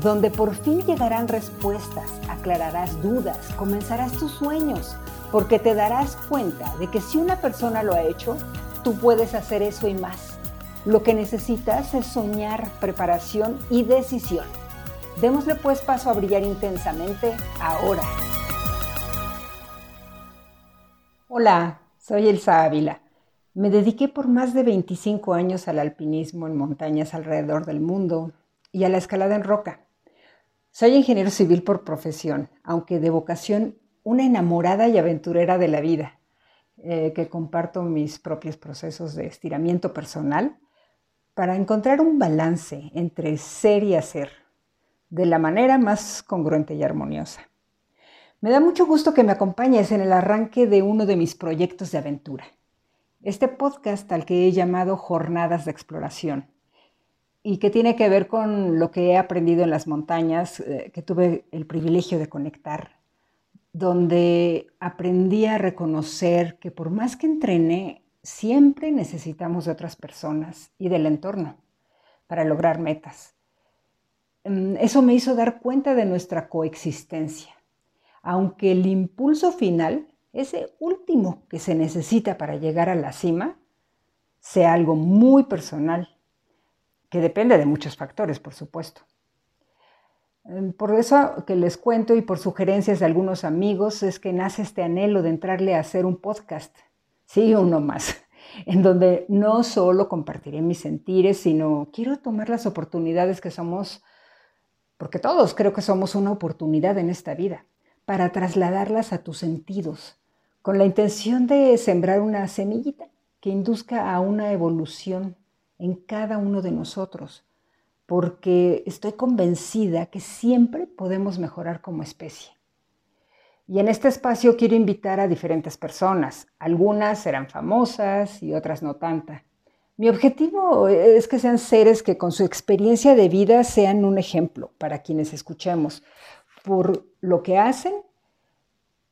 donde por fin llegarán respuestas, aclararás dudas, comenzarás tus sueños, porque te darás cuenta de que si una persona lo ha hecho, tú puedes hacer eso y más. Lo que necesitas es soñar, preparación y decisión. Démosle pues paso a brillar intensamente ahora. Hola, soy Elsa Ávila. Me dediqué por más de 25 años al alpinismo en montañas alrededor del mundo y a la escalada en roca. Soy ingeniero civil por profesión, aunque de vocación una enamorada y aventurera de la vida, eh, que comparto mis propios procesos de estiramiento personal para encontrar un balance entre ser y hacer de la manera más congruente y armoniosa. Me da mucho gusto que me acompañes en el arranque de uno de mis proyectos de aventura, este podcast al que he llamado Jornadas de Exploración y que tiene que ver con lo que he aprendido en las montañas, eh, que tuve el privilegio de conectar, donde aprendí a reconocer que por más que entrene, siempre necesitamos de otras personas y del entorno para lograr metas. Mm, eso me hizo dar cuenta de nuestra coexistencia, aunque el impulso final, ese último que se necesita para llegar a la cima, sea algo muy personal que depende de muchos factores, por supuesto. Em, por eso que les cuento y por sugerencias de algunos amigos es que nace este anhelo de entrarle a hacer un podcast, sí, uno más, en donde no solo compartiré mis sentires, sino quiero tomar las oportunidades que somos, porque todos creo que somos una oportunidad en esta vida, para trasladarlas a tus sentidos, con la intención de sembrar una semillita que induzca a una evolución en cada uno de nosotros, porque estoy convencida que siempre podemos mejorar como especie. Y en este espacio quiero invitar a diferentes personas. Algunas serán famosas y otras no tanta. Mi objetivo es que sean seres que con su experiencia de vida sean un ejemplo para quienes escuchemos por lo que hacen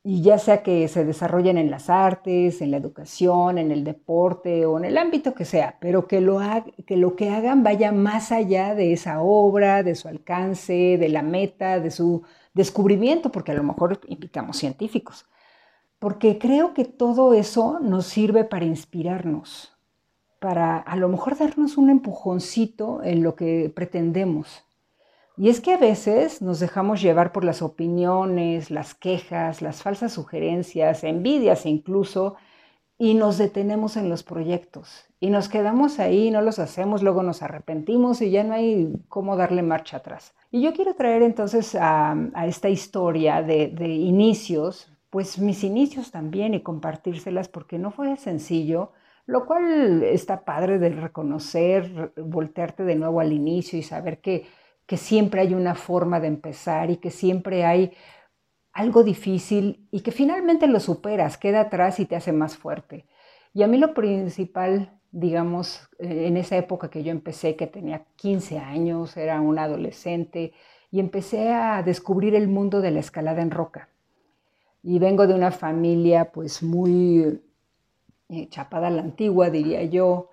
y ya sea que se desarrollen en las artes, en la educación, en el deporte o en el ámbito que sea, pero que lo, que lo que hagan vaya más allá de esa obra, de su alcance, de la meta, de su descubrimiento, porque a lo mejor invitamos científicos, porque creo que todo eso nos sirve para inspirarnos, para a lo mejor darnos un empujoncito en lo que pretendemos. Y es que a veces nos dejamos llevar por las opiniones, las quejas, las falsas sugerencias, envidias incluso, y nos detenemos en los proyectos. Y nos quedamos ahí, no los hacemos, luego nos arrepentimos y ya no hay cómo darle marcha atrás. Y yo quiero traer entonces a, esta historia de, de inicios, pues mis inicios también y compartírselas porque no fue sencillo, lo cual está padre de reconocer, voltearte de nuevo al inicio y saber que que siempre hay una forma de empezar y que siempre hay algo difícil y que finalmente lo superas, queda atrás y te hace más fuerte. Y a mí lo principal, digamos, eh, en esa época que yo empecé, que tenía 15 años, era un adolescente, y empecé a descubrir el mundo de la escalada en roca. Y vengo de una familia pues muy eh, chapada a la antigua, diría yo,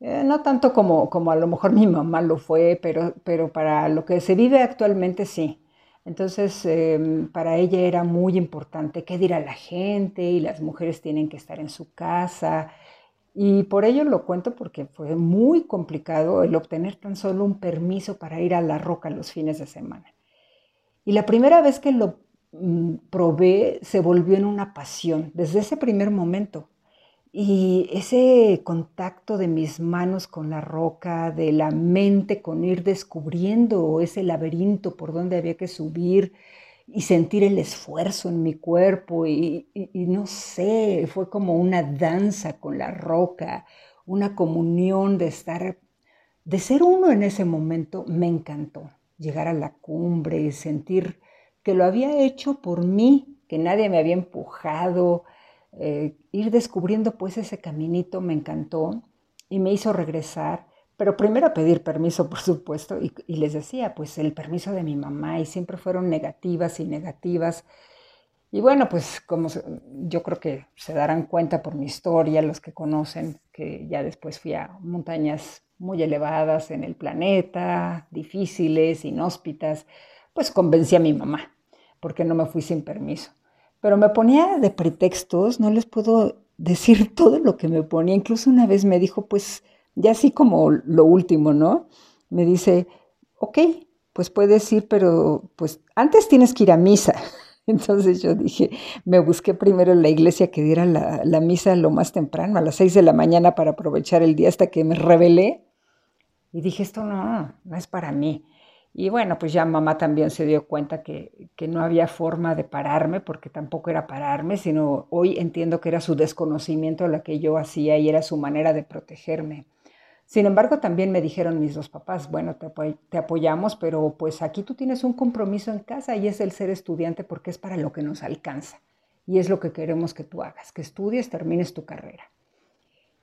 eh, no tanto como, como a lo mejor mi mamá lo fue, pero, pero para lo que se vive actualmente sí. Entonces, em, para ella era muy importante qué dirá la gente y las mujeres tienen que estar en su casa. Y por ello lo cuento porque fue muy complicado el obtener tan solo un permiso para ir a la roca los fines de semana. Y la primera vez que lo mm, probé se volvió en una pasión desde ese primer momento. Y ese contacto de mis manos con la roca, de la mente con ir descubriendo ese laberinto por donde había que subir y sentir el esfuerzo en mi cuerpo y, no sé, fue como una danza con la roca, una comunión de estar, de ser uno en ese momento, me encantó. llegar a la cumbre, sentir que lo había hecho por mí, que nadie me había empujado, eh, ir descubriendo pues ese caminito me encantó y me hizo regresar, pero primero pedir permiso, por supuesto, y, y les decía, pues el permiso de mi mamá, y siempre fueron negativas y negativas. Y bueno, pues como yo creo que se darán cuenta por mi historia, los que conocen, que ya después fui a montañas muy elevadas en el planeta, difíciles, inhóspitas, pues convencí a mi mamá, porque no me fui sin permiso. Pero me ponía de pretextos, no les puedo decir todo lo que me ponía. Incluso una vez me dijo, pues ya así como lo último, ¿no? Me dice, ok, pues puedes ir, pero pues antes tienes que ir a misa. Entonces yo dije, me busqué primero en la iglesia que diera la, la, misa lo más temprano, a las seis de la mañana para aprovechar el día hasta que me rebelé. Y dije, esto no, no es para mí. Y bueno, pues ya mamá también se dio cuenta que, que, no había forma de pararme, porque tampoco era pararme, sino hoy entiendo que era su desconocimiento de lo que yo hacía y era su manera de protegerme. Sin embargo, también me dijeron mis dos papás, bueno, te apoyamos, pero pues aquí tú tienes un compromiso en casa y es el ser estudiante porque es para lo que nos alcanza. Y es lo que queremos que tú hagas, que estudies, termines tu carrera.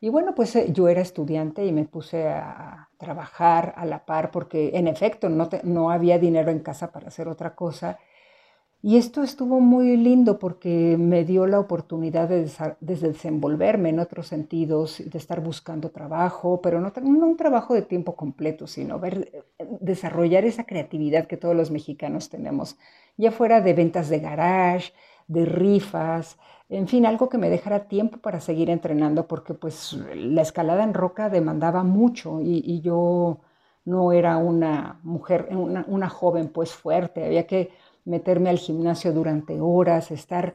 Y bueno, pues eh, yo era estudiante y me puse a trabajar a la par porque en efecto no, no había dinero en casa para hacer otra cosa. Y esto estuvo muy lindo porque me dio la oportunidad de, desenvolverme en otros sentidos, de estar buscando trabajo, pero no, no, un trabajo de tiempo completo, sino ver, eh, desarrollar esa creatividad que todos los mexicanos tenemos, ya fuera de ventas de garage, de rifas, en fin, algo que me dejara tiempo para seguir entrenando, porque pues la escalada en roca demandaba mucho y, yo no era una mujer, una, una, joven pues fuerte, había que meterme al gimnasio durante horas, estar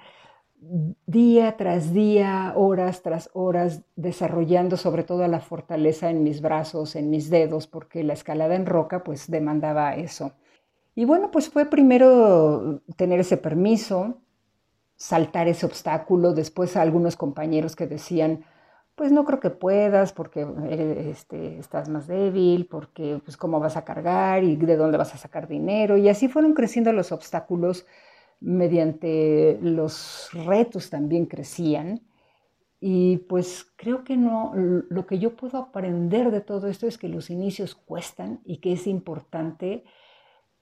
día tras día, horas tras horas, desarrollando sobre todo la fortaleza en mis brazos, en mis dedos, porque la escalada en roca pues demandaba eso. Y bueno, pues fue primero tener ese permiso, saltar ese obstáculo. Después algunos compañeros que decían, pues no creo que puedas porque este, estás más débil, porque pues cómo vas a cargar y de dónde vas a sacar dinero. Y así fueron creciendo los obstáculos mediante los retos también crecían. Y pues creo que no, lo que yo puedo aprender de todo esto es que los inicios cuestan y que es importante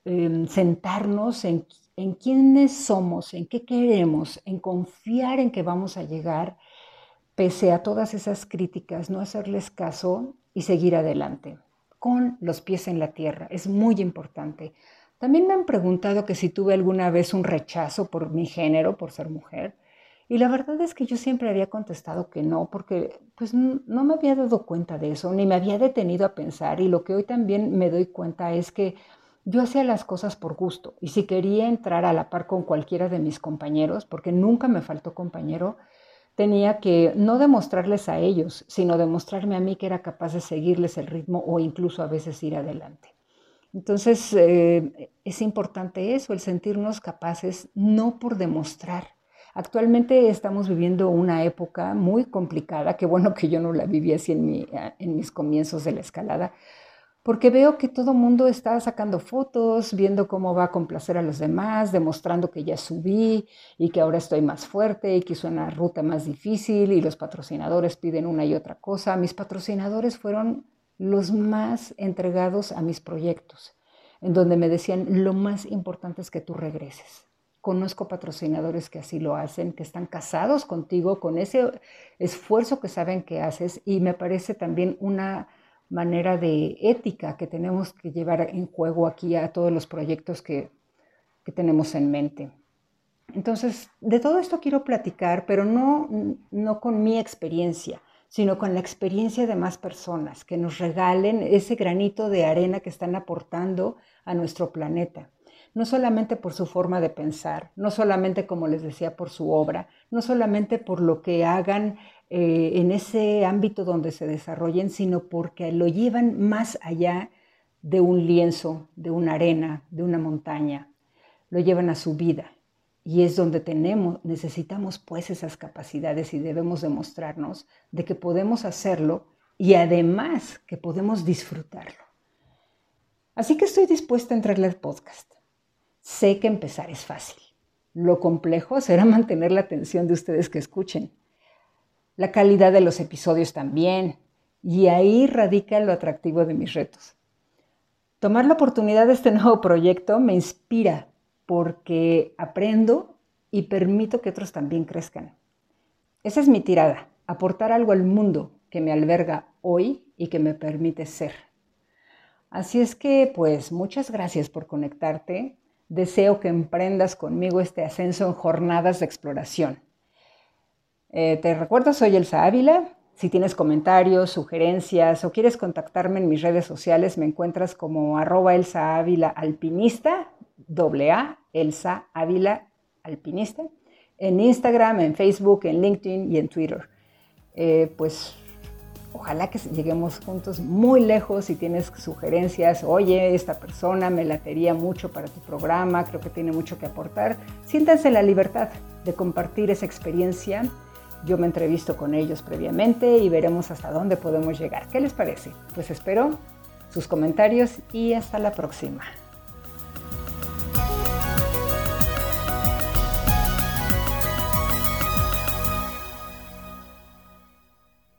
em, sentarnos en en quiénes somos, en qué queremos, en confiar en que vamos a llegar, pese a todas esas críticas, no hacerles caso y seguir adelante, con los pies en la tierra. Es muy importante. También me han preguntado que si tuve alguna vez un rechazo por mi género, por ser mujer. Y la verdad es que yo siempre había contestado que no, porque pues no me había dado cuenta de eso, ni me había detenido a pensar. Y lo que hoy también me doy cuenta es que yo hacía las cosas por gusto y si quería entrar a la par con cualquiera de mis compañeros, porque nunca me faltó compañero, tenía que no demostrarles a ellos, sino demostrarme a mí que era capaz de seguirles el ritmo o incluso a veces ir adelante. Entonces, eh, es importante eso, el sentirnos capaces, no por demostrar. Actualmente estamos viviendo una época muy complicada, que bueno que yo no la viví así en, en mis comienzos de la escalada, porque veo que todo mundo está sacando fotos, viendo cómo va a complacer a los demás, demostrando que ya subí y que ahora estoy más fuerte y que hice una ruta más difícil y los patrocinadores piden una y otra cosa. Mis patrocinadores fueron los más entregados a mis proyectos, en donde me decían, lo más importante es que tú regreses. Conozco patrocinadores que así lo hacen, que están casados contigo con ese esfuerzo que saben que haces y me parece también una manera de ética que tenemos que llevar en juego aquí a todos los proyectos que, que tenemos en mente. Entonces, de todo esto quiero platicar, pero no, no con mi experiencia, sino con la experiencia de más personas que nos regalen ese granito de arena que están aportando a nuestro planeta. No solamente por su forma de pensar, no solamente, como les decía, por su obra, no solamente por lo que hagan eh, en ese ámbito donde se desarrollen, sino porque lo llevan más allá de un lienzo, de una arena, de una montaña, lo llevan a su vida. Y es donde tenemos, necesitamos pues esas capacidades y debemos demostrarnos de que podemos hacerlo y además que podemos disfrutarlo. Así que estoy dispuesta a entrarle al podcast. Sé que empezar es fácil. Lo complejo será mantener la atención de ustedes que escuchen. La calidad de los episodios también. Y ahí radica lo atractivo de mis retos. Tomar la oportunidad de este nuevo proyecto me inspira porque aprendo y permito que otros también crezcan. Esa es mi tirada, aportar algo al mundo que me alberga hoy y que me permite ser. Así es que, pues, muchas gracias por conectarte. Deseo que emprendas conmigo este ascenso en jornadas de exploración. Eh, te recuerdo, soy Elsa Ávila. Si tienes comentarios, sugerencias o quieres contactarme en mis redes sociales, me encuentras como arroba Elsa Ávila Alpinista, doble A, Elsa Ávila Alpinista, en Instagram, en Facebook, en LinkedIn y en Twitter. Eh, pues ojalá que lleguemos juntos muy lejos. Si tienes sugerencias, oye, esta persona me latería mucho para tu programa, creo que tiene mucho que aportar, siéntanse la libertad de compartir esa experiencia yo me entrevisto con ellos previamente y veremos hasta dónde podemos llegar. ¿Qué les parece? Pues espero sus comentarios y hasta la próxima.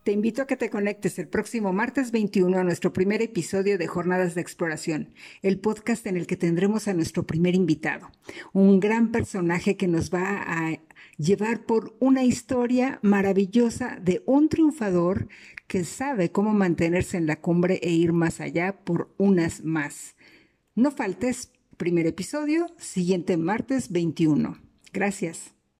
Te invito a que te conectes el próximo martes 21 a nuestro primer episodio de Jornadas de Exploración, el podcast en el que tendremos a nuestro primer invitado, un gran personaje que nos va a llevar por una historia maravillosa de un triunfador que sabe cómo mantenerse en la cumbre e ir más allá por unas más. No faltes, primer episodio, siguiente martes 21. Gracias.